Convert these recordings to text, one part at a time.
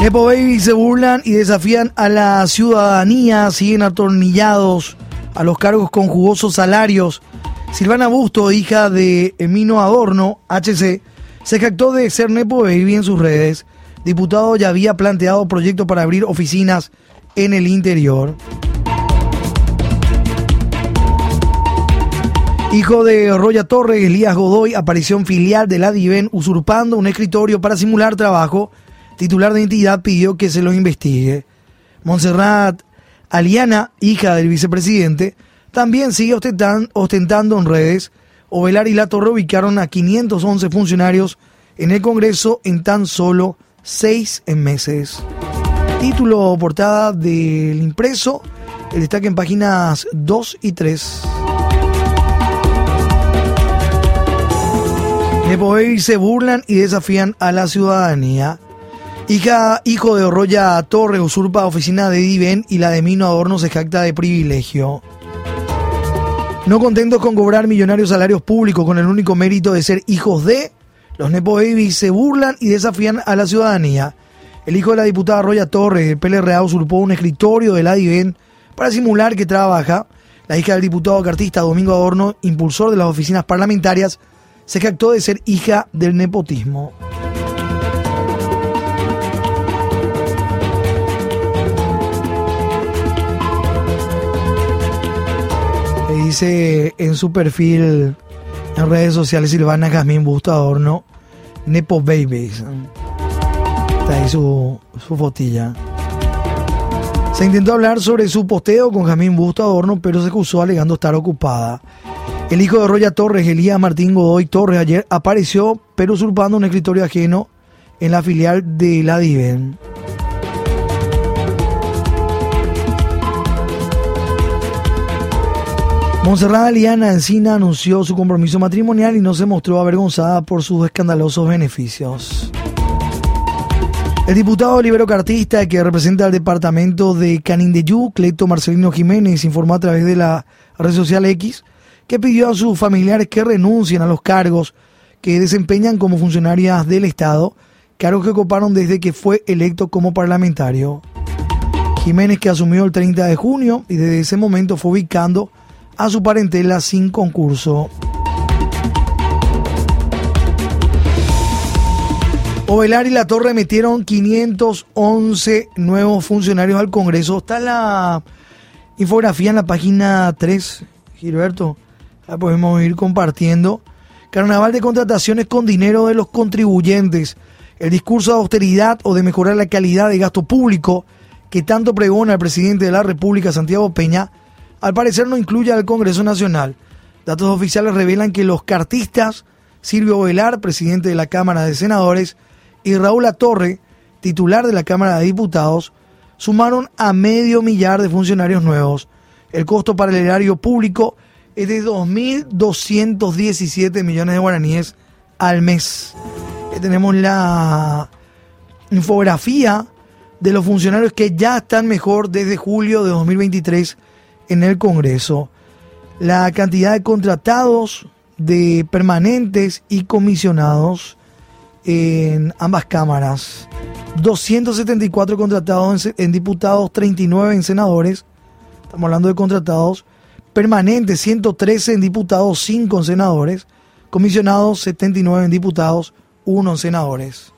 Nepo Baby se burlan y desafían a la ciudadanía, siguen atornillados a los cargos con jugosos salarios. Silvana Busto, hija de Emino Adorno, HC, se jactó de ser Nepo Baby en sus redes. Diputado ya había planteado proyectos para abrir oficinas en el interior. Hijo de Roya Torres, Elías Godoy, apareció en filial de la DIVEN usurpando un escritorio para simular trabajo titular de entidad pidió que se lo investigue. Montserrat Aliana, hija del vicepresidente, también sigue ostentando en redes. Ovelar y La Torre ubicaron a 511 funcionarios en el Congreso en tan solo seis meses. Título portada del impreso, el destaque en páginas 2 y 3. Nepo se burlan y desafían a la ciudadanía. Hija, hijo de Roya Torre usurpa oficina de Diven y la de Mino Adorno se jacta de privilegio. No contentos con cobrar millonarios salarios públicos con el único mérito de ser hijos de, los Nepo Babies se burlan y desafían a la ciudadanía. El hijo de la diputada Roya Torres del PLRA usurpó un escritorio de la Diven para simular que trabaja. La hija del diputado cartista Domingo Adorno, impulsor de las oficinas parlamentarias, se jactó de ser hija del nepotismo. Dice en su perfil en redes sociales Silvana Jazmín Busto Adorno, Nepo Babies. Está ahí su, su fotilla. Se intentó hablar sobre su posteo con Jazmín Busto Adorno, pero se acusó alegando estar ocupada. El hijo de Roya Torres, Elías Martín Godoy Torres, ayer apareció, pero usurpando un escritorio ajeno en la filial de la Diven. Monserrat Aliana Encina anunció su compromiso matrimonial y no se mostró avergonzada por sus escandalosos beneficios. El diputado libero cartista que representa al departamento de Canindeyú, Cleto Marcelino Jiménez, informó a través de la red social X que pidió a sus familiares que renuncien a los cargos que desempeñan como funcionarias del Estado, cargos que ocuparon desde que fue electo como parlamentario. Jiménez, que asumió el 30 de junio y desde ese momento fue ubicando a su parentela sin concurso. Ovelar y La Torre metieron 511 nuevos funcionarios al Congreso. Está la infografía en la página 3, Gilberto. La podemos ir compartiendo. Carnaval de contrataciones con dinero de los contribuyentes. El discurso de austeridad o de mejorar la calidad de gasto público que tanto pregona el presidente de la República, Santiago Peña, al parecer no incluye al Congreso Nacional. Datos oficiales revelan que los cartistas Silvio Velar, presidente de la Cámara de Senadores, y Raúl Atorre, titular de la Cámara de Diputados, sumaron a medio millar de funcionarios nuevos. El costo para el erario público es de 2.217 millones de guaraníes al mes. tenemos la infografía de los funcionarios que ya están mejor desde julio de 2023 en el Congreso la cantidad de contratados, de permanentes y comisionados en ambas cámaras. 274 contratados en, diputados, 39 en senadores. Estamos hablando de contratados permanentes, 113 en diputados, 5 en senadores. Comisionados, 79 en diputados, 1 en senadores.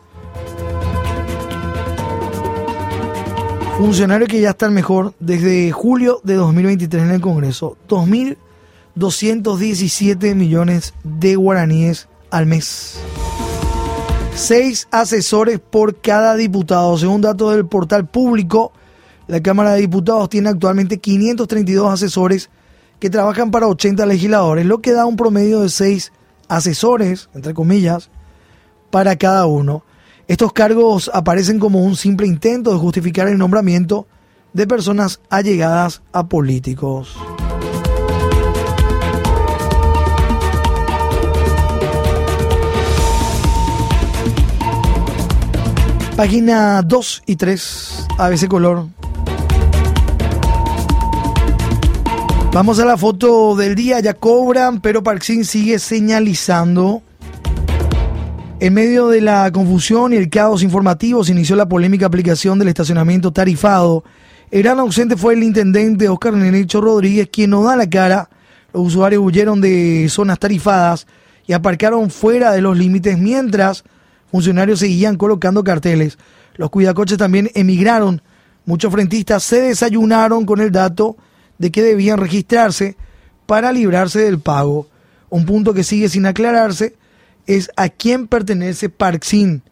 Funcionarios que ya están mejor desde julio de 2023 en el Congreso. 2.217 millones de guaraníes al mes. Seis asesores por cada diputado. Según datos del portal público, la Cámara de Diputados tiene actualmente 532 asesores que trabajan para 80 legisladores, lo que da un promedio de seis asesores, entre comillas, para cada uno. Estos cargos aparecen como un simple intento de justificar el nombramiento de personas allegadas a políticos. Página 2 y 3, ABC Color. Vamos a la foto del día, ya cobran, pero Parksin sigue señalizando En medio de la confusión y el caos informativo se inició la polémica aplicación del estacionamiento tarifado. El gran ausente fue el intendente Oscar Nenecho Rodríguez, quien no da la cara. Los usuarios huyeron de zonas tarifadas y aparcaron fuera de los límites mientras funcionarios seguían colocando carteles. Los cuidacoches también emigraron. Muchos frentistas se desayunaron con el dato de que debían registrarse para librarse del pago. Un punto que sigue sin aclararse es a quién pertenece Parksin.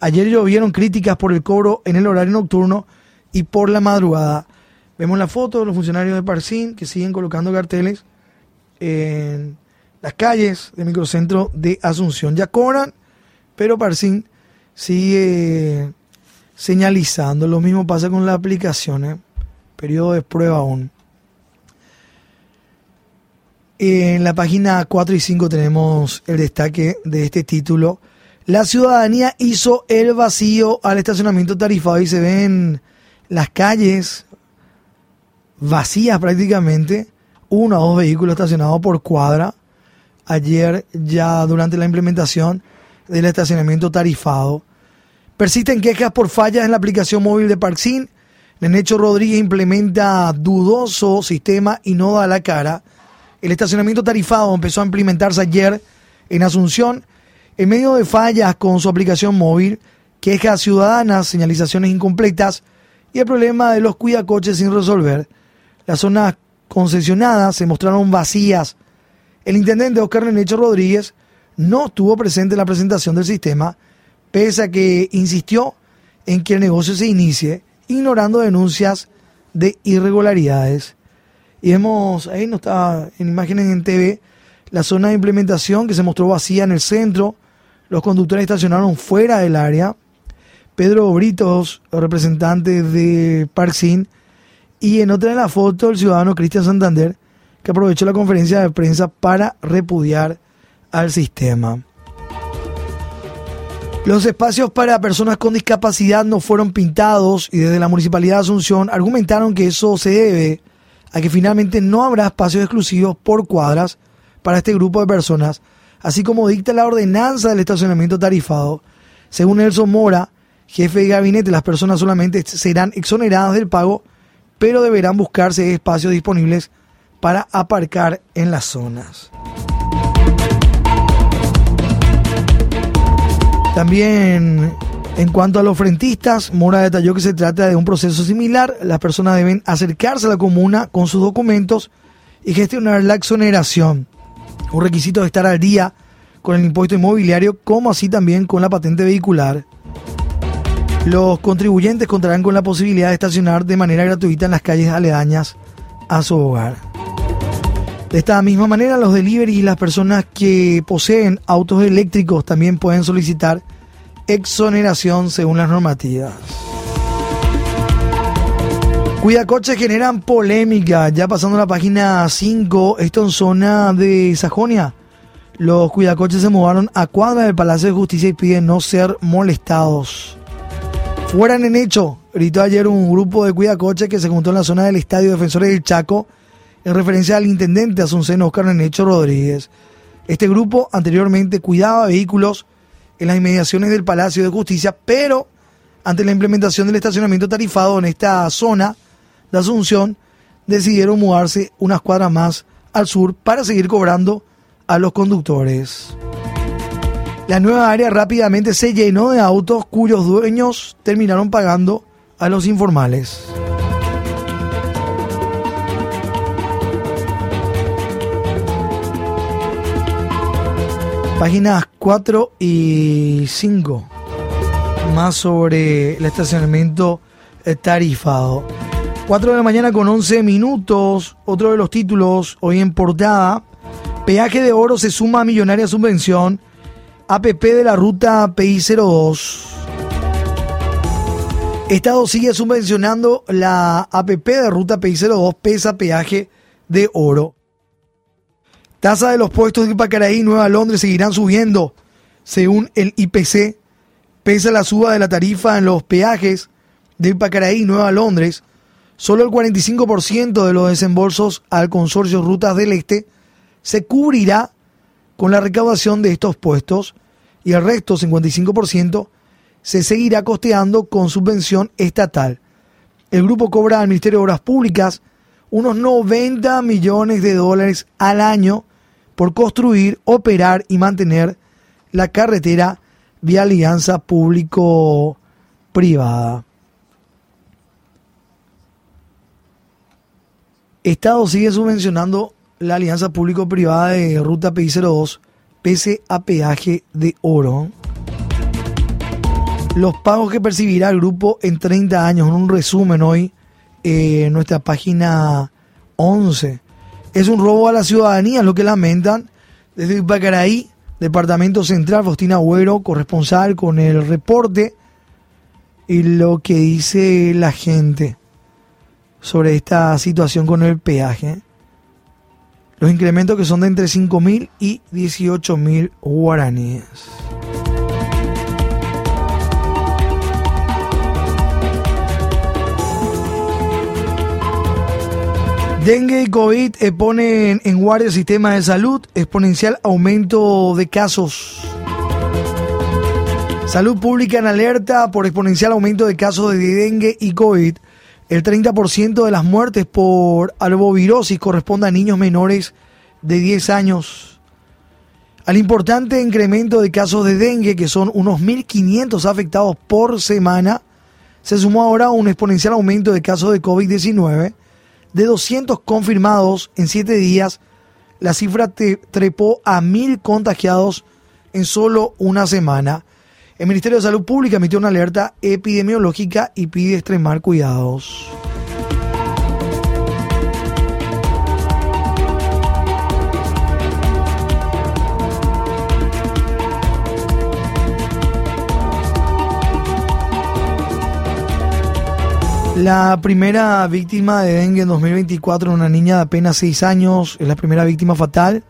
Ayer llovieron críticas por el cobro en el horario nocturno y por la madrugada. Vemos la foto de los funcionarios de Parksin que siguen colocando carteles en las calles del microcentro de Asunción. Ya cobran, pero Parksin sigue señalizando. Lo mismo pasa con la aplicación. ¿eh? Periodo de prueba aún. En la página 4 y 5 tenemos el destaque de este título. La ciudadanía hizo el vacío al estacionamiento tarifado y se ven las calles vacías prácticamente, uno o dos vehículos estacionados por cuadra. Ayer ya durante la implementación del estacionamiento tarifado. Persisten quejas por fallas en la aplicación móvil de Parksin. Nenecho Rodríguez implementa dudoso sistema y no da la cara. El estacionamiento tarifado empezó a implementarse ayer en Asunción en medio de fallas con su aplicación móvil, quejas ciudadanas, señalizaciones incompletas y el problema de los cuidacoches sin resolver. Las zonas concesionadas se mostraron vacías. El intendente Oscar Nenecho Rodríguez no estuvo presente en la presentación del sistema, pese a que insistió en que el negocio se inicie, ignorando denuncias de irregularidades. Y vemos, ahí no está en imágenes en TV, la zona de implementación que se mostró vacía en el centro. Los conductores estacionaron fuera del área. Pedro Britos, representante de Parksin, y en otra de la foto el ciudadano Cristian Santander, que aprovechó la conferencia de prensa para repudiar al sistema. Los espacios para personas con discapacidad no fueron pintados y desde la Municipalidad de Asunción argumentaron que eso se debe a que finalmente no habrá espacios exclusivos por cuadras para este grupo de personas, así como dicta la ordenanza del estacionamiento tarifado. Según Nelson Mora, jefe de gabinete, las personas solamente serán exoneradas del pago, pero deberán buscarse espacios disponibles para aparcar en las zonas. También en cuanto a los frentistas, Mora detalló que se trata de un proceso similar. Las personas deben acercarse a la comuna con sus documentos y gestionar la exoneración. Un requisito de estar al día con el impuesto inmobiliario, como así también con la patente vehicular. Los contribuyentes contarán con la posibilidad de estacionar de manera gratuita en las calles aledañas a su hogar. De esta misma manera, los delivery y las personas que poseen autos eléctricos también pueden solicitar exoneración según las normativas. Cuidacoches generan polémica. Ya pasando a la página 5, esto en zona de Sajonia. Los cuidacoches se mudaron a cuadra del Palacio de Justicia y piden no ser molestados. Fueran en hecho, gritó ayer un grupo de cuidacoches que se juntó en la zona del Estadio Defensores del Chaco en referencia al intendente Asunceno Oscar Nenecho Rodríguez. Este grupo anteriormente cuidaba vehículos en las inmediaciones del Palacio de Justicia, pero ante la implementación del estacionamiento tarifado en esta zona de Asunción, decidieron mudarse unas cuadras más al sur para seguir cobrando a los conductores. La nueva área rápidamente se llenó de autos cuyos dueños terminaron pagando a los informales. Páginas 4 y 5. Más sobre el estacionamiento tarifado. 4 de la mañana con 11 minutos. Otro de los títulos hoy en portada. Peaje de oro se suma a millonaria subvención. APP de la ruta PI02. Estado sigue subvencionando la APP de ruta PI02, pesa peaje de oro. Tasa de los puestos de Ipacaraí y Nueva Londres seguirán subiendo, según el IPC. Pese a la suba de la tarifa en los peajes de Ipacaraí y Nueva Londres, solo el 45% de los desembolsos al consorcio Rutas del Este se cubrirá con la recaudación de estos puestos. y el resto, 55%, se seguirá costeando con subvención estatal. El grupo cobra al Ministerio de Obras Públicas unos 90 millones de dólares al año por construir, operar y mantener la carretera vía alianza público-privada. Estado sigue subvencionando la alianza público-privada de Ruta PI02 pese a peaje de oro. Los pagos que percibirá el grupo en 30 años, en un resumen hoy eh, en nuestra página 11. Es un robo a la ciudadanía, lo que lamentan desde Pacaraí, Departamento Central, Faustina Agüero, corresponsal con el reporte y lo que dice la gente sobre esta situación con el peaje. Los incrementos que son de entre 5.000 y 18.000 guaraníes. Dengue y COVID ponen en guardia el sistema de salud, exponencial aumento de casos. Salud pública en alerta por exponencial aumento de casos de dengue y COVID. El 30% de las muertes por albovirosis corresponde a niños menores de 10 años. Al importante incremento de casos de dengue, que son unos 1.500 afectados por semana, se sumó ahora un exponencial aumento de casos de COVID-19 de 200 confirmados en 7 días, la cifra trepó a 1.000 contagiados en solo una semana. El Ministerio de Salud Pública emitió una alerta epidemiológica y pide extremar cuidados. La primera víctima de dengue en 2024, una niña de apenas 6 años, es la primera víctima fatal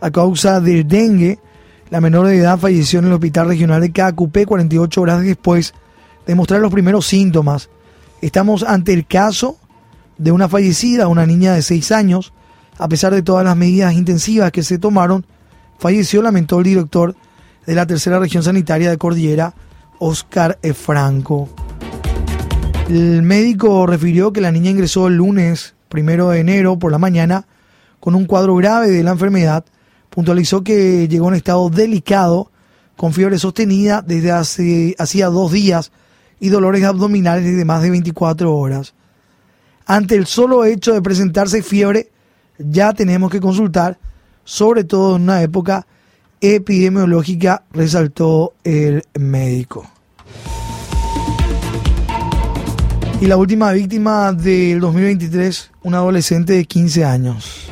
a causa del dengue. La menor de edad falleció en el Hospital Regional de Cacupé 48 horas después de mostrar los primeros síntomas. Estamos ante el caso de una fallecida, una niña de 6 años. A pesar de todas las medidas intensivas que se tomaron, falleció, lamentó el director de la tercera región sanitaria de Cordillera, Oscar E. Franco. El médico refirió que la niña ingresó el lunes primero de enero por la mañana con un cuadro grave de la enfermedad. Puntualizó que llegó en estado delicado, con fiebre sostenida desde hace hacía dos días y dolores abdominales desde más de 24 horas. Ante el solo hecho de presentarse fiebre, ya tenemos que consultar, sobre todo en una época epidemiológica, resaltó el médico. Y la última víctima del 2023, una adolescente de 15 años,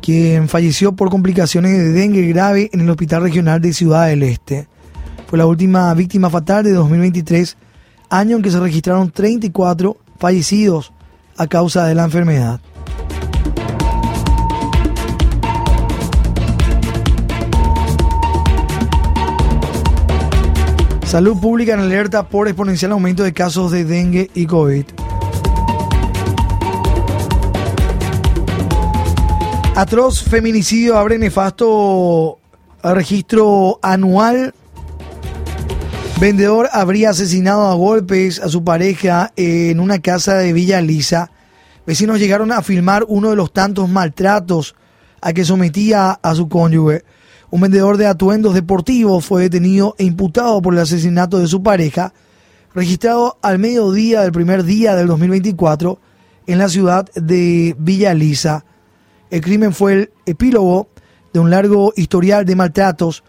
quien falleció por complicaciones de dengue grave en el Hospital Regional de Ciudad del Este. Fue la última víctima fatal de 2023, año en que se registraron 34 fallecidos a causa de la enfermedad. Salud Pública en alerta por exponencial aumento de casos de dengue y COVID. Atroz feminicidio abre nefasto registro anual. Vendedor habría asesinado a golpes a su pareja en una casa de Villa Lisa. Vecinos llegaron a filmar uno de los tantos maltratos a que sometía a su cónyuge. Un vendedor de atuendos deportivos fue detenido e imputado por el asesinato de su pareja, registrado al mediodía del primer día del 2024 en la ciudad de Villa Lisa. El crimen fue el epílogo de un largo historial de maltratos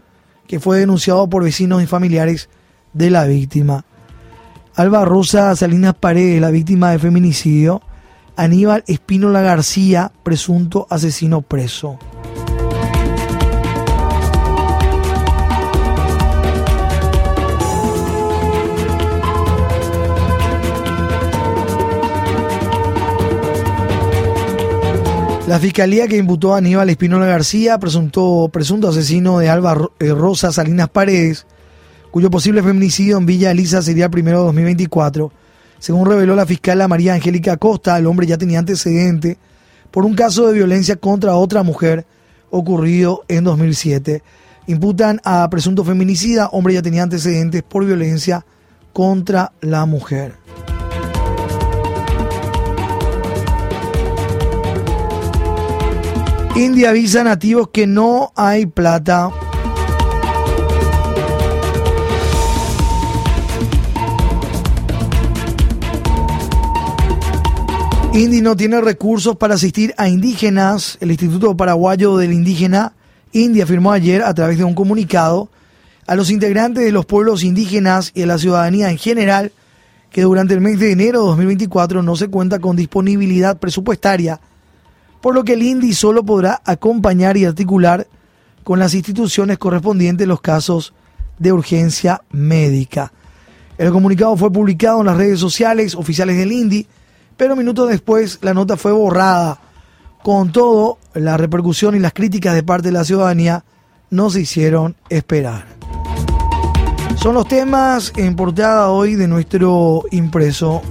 que fue denunciado por vecinos y familiares de la víctima. Alba Rosa Salinas Paredes, la víctima de feminicidio. Aníbal Espínola García, presunto asesino preso. La fiscalía que imputó a Aníbal Espinola García, presunto, presunto asesino de Alba eh, Rosa Salinas Paredes, cuyo posible feminicidio en Villa Elisa sería el primero de 2024. Según reveló la fiscal María Angélica Costa, el hombre ya tenía antecedente por un caso de violencia contra otra mujer ocurrido en 2007. Imputan a presunto feminicida, hombre ya tenía antecedentes por violencia contra la mujer. India avisa a nativos que no hay plata. Indy no tiene recursos para asistir a indígenas. El Instituto Paraguayo del Indígena, India, afirmó ayer a través de un comunicado a los integrantes de los pueblos indígenas y a la ciudadanía en general que durante el mes de enero de 2024 no se cuenta con disponibilidad presupuestaria, por lo que el INDI solo podrá acompañar y articular con las instituciones correspondientes los casos de urgencia médica. El comunicado fue publicado en las redes sociales oficiales del INDI, pero minutos después la nota fue borrada. Con todo, la repercusión y las críticas de parte de la ciudadanía no se hicieron esperar. Son los temas en portada hoy de nuestro impreso